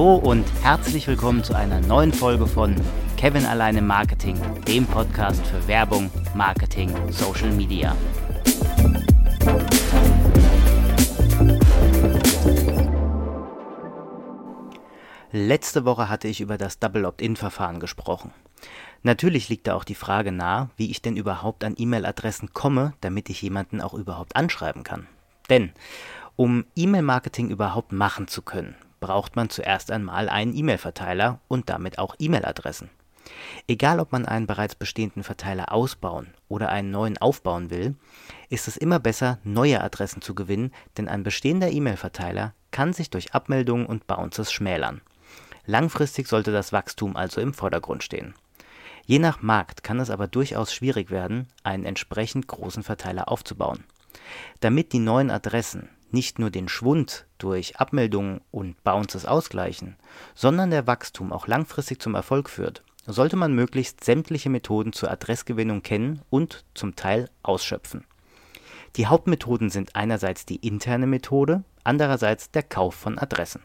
Hallo und herzlich willkommen zu einer neuen Folge von Kevin alleine Marketing, dem Podcast für Werbung, Marketing, Social Media. Letzte Woche hatte ich über das Double Opt-in-Verfahren gesprochen. Natürlich liegt da auch die Frage nahe, wie ich denn überhaupt an E-Mail-Adressen komme, damit ich jemanden auch überhaupt anschreiben kann. Denn um E-Mail-Marketing überhaupt machen zu können, braucht man zuerst einmal einen E-Mail-Verteiler und damit auch E-Mail-Adressen. Egal, ob man einen bereits bestehenden Verteiler ausbauen oder einen neuen aufbauen will, ist es immer besser, neue Adressen zu gewinnen, denn ein bestehender E-Mail-Verteiler kann sich durch Abmeldungen und Bounces schmälern. Langfristig sollte das Wachstum also im Vordergrund stehen. Je nach Markt kann es aber durchaus schwierig werden, einen entsprechend großen Verteiler aufzubauen. Damit die neuen Adressen nicht nur den Schwund durch Abmeldungen und Bounces ausgleichen, sondern der Wachstum auch langfristig zum Erfolg führt, sollte man möglichst sämtliche Methoden zur Adressgewinnung kennen und zum Teil ausschöpfen. Die Hauptmethoden sind einerseits die interne Methode, andererseits der Kauf von Adressen.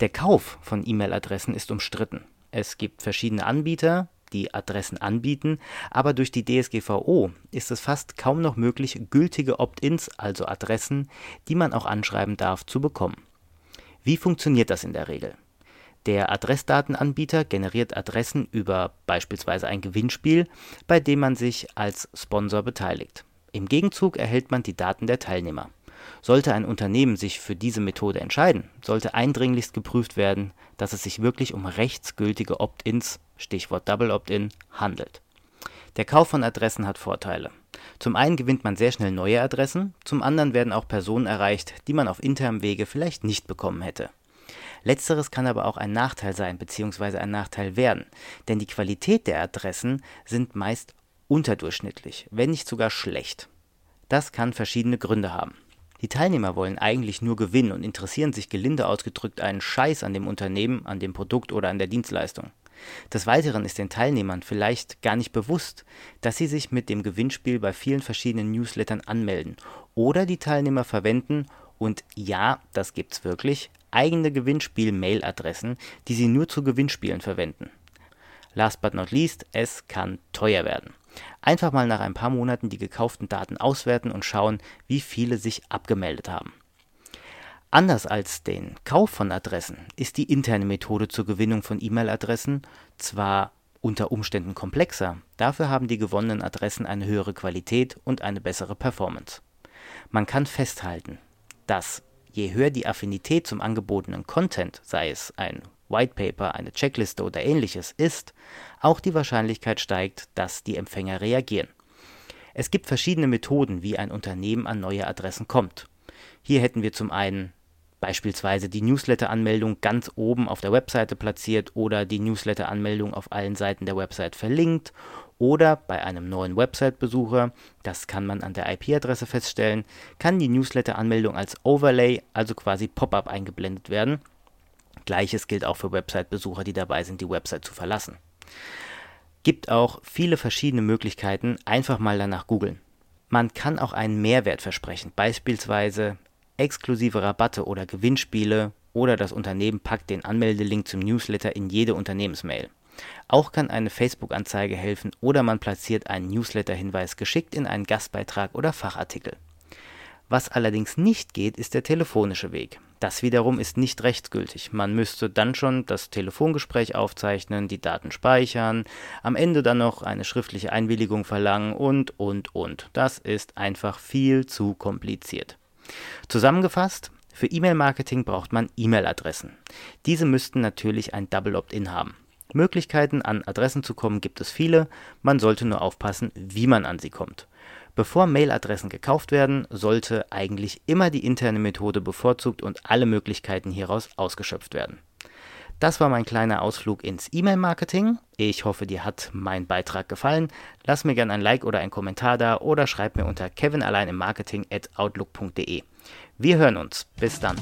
Der Kauf von E-Mail-Adressen ist umstritten. Es gibt verschiedene Anbieter, die Adressen anbieten, aber durch die DSGVO ist es fast kaum noch möglich, gültige Opt-ins, also Adressen, die man auch anschreiben darf, zu bekommen. Wie funktioniert das in der Regel? Der Adressdatenanbieter generiert Adressen über beispielsweise ein Gewinnspiel, bei dem man sich als Sponsor beteiligt. Im Gegenzug erhält man die Daten der Teilnehmer. Sollte ein Unternehmen sich für diese Methode entscheiden, sollte eindringlichst geprüft werden, dass es sich wirklich um rechtsgültige Opt-ins, Stichwort Double Opt-in, handelt. Der Kauf von Adressen hat Vorteile. Zum einen gewinnt man sehr schnell neue Adressen, zum anderen werden auch Personen erreicht, die man auf internem Wege vielleicht nicht bekommen hätte. Letzteres kann aber auch ein Nachteil sein bzw. ein Nachteil werden, denn die Qualität der Adressen sind meist unterdurchschnittlich, wenn nicht sogar schlecht. Das kann verschiedene Gründe haben. Die Teilnehmer wollen eigentlich nur gewinnen und interessieren sich gelinde ausgedrückt einen Scheiß an dem Unternehmen, an dem Produkt oder an der Dienstleistung. Des Weiteren ist den Teilnehmern vielleicht gar nicht bewusst, dass sie sich mit dem Gewinnspiel bei vielen verschiedenen Newslettern anmelden oder die Teilnehmer verwenden und ja, das gibt's wirklich, eigene Gewinnspiel-Mail-Adressen, die sie nur zu Gewinnspielen verwenden. Last but not least, es kann teuer werden. Einfach mal nach ein paar Monaten die gekauften Daten auswerten und schauen, wie viele sich abgemeldet haben. Anders als den Kauf von Adressen ist die interne Methode zur Gewinnung von E-Mail-Adressen zwar unter Umständen komplexer, dafür haben die gewonnenen Adressen eine höhere Qualität und eine bessere Performance. Man kann festhalten, dass je höher die Affinität zum angebotenen Content, sei es ein White Paper, eine Checkliste oder ähnliches ist, auch die Wahrscheinlichkeit steigt, dass die Empfänger reagieren. Es gibt verschiedene Methoden, wie ein Unternehmen an neue Adressen kommt. Hier hätten wir zum einen beispielsweise die Newsletter-Anmeldung ganz oben auf der Webseite platziert oder die Newsletter-Anmeldung auf allen Seiten der Website verlinkt oder bei einem neuen Website-Besucher, das kann man an der IP-Adresse feststellen, kann die Newsletter-Anmeldung als Overlay, also quasi Pop-up eingeblendet werden. Gleiches gilt auch für Website-Besucher, die dabei sind, die Website zu verlassen. Gibt auch viele verschiedene Möglichkeiten, einfach mal danach googeln. Man kann auch einen Mehrwert versprechen, beispielsweise exklusive Rabatte oder Gewinnspiele oder das Unternehmen packt den Anmeldelink zum Newsletter in jede Unternehmensmail. Auch kann eine Facebook-Anzeige helfen oder man platziert einen Newsletter-Hinweis geschickt in einen Gastbeitrag oder Fachartikel. Was allerdings nicht geht, ist der telefonische Weg. Das wiederum ist nicht rechtsgültig. Man müsste dann schon das Telefongespräch aufzeichnen, die Daten speichern, am Ende dann noch eine schriftliche Einwilligung verlangen und, und, und. Das ist einfach viel zu kompliziert. Zusammengefasst, für E-Mail-Marketing braucht man E-Mail-Adressen. Diese müssten natürlich ein Double Opt-in haben. Möglichkeiten an Adressen zu kommen gibt es viele, man sollte nur aufpassen, wie man an sie kommt. Bevor Mailadressen gekauft werden, sollte eigentlich immer die interne Methode bevorzugt und alle Möglichkeiten hieraus ausgeschöpft werden. Das war mein kleiner Ausflug ins E-Mail-Marketing. Ich hoffe, dir hat mein Beitrag gefallen. Lass mir gerne ein Like oder einen Kommentar da oder schreib mir unter kevinalleinemmarketing at outlook.de. Wir hören uns. Bis dann.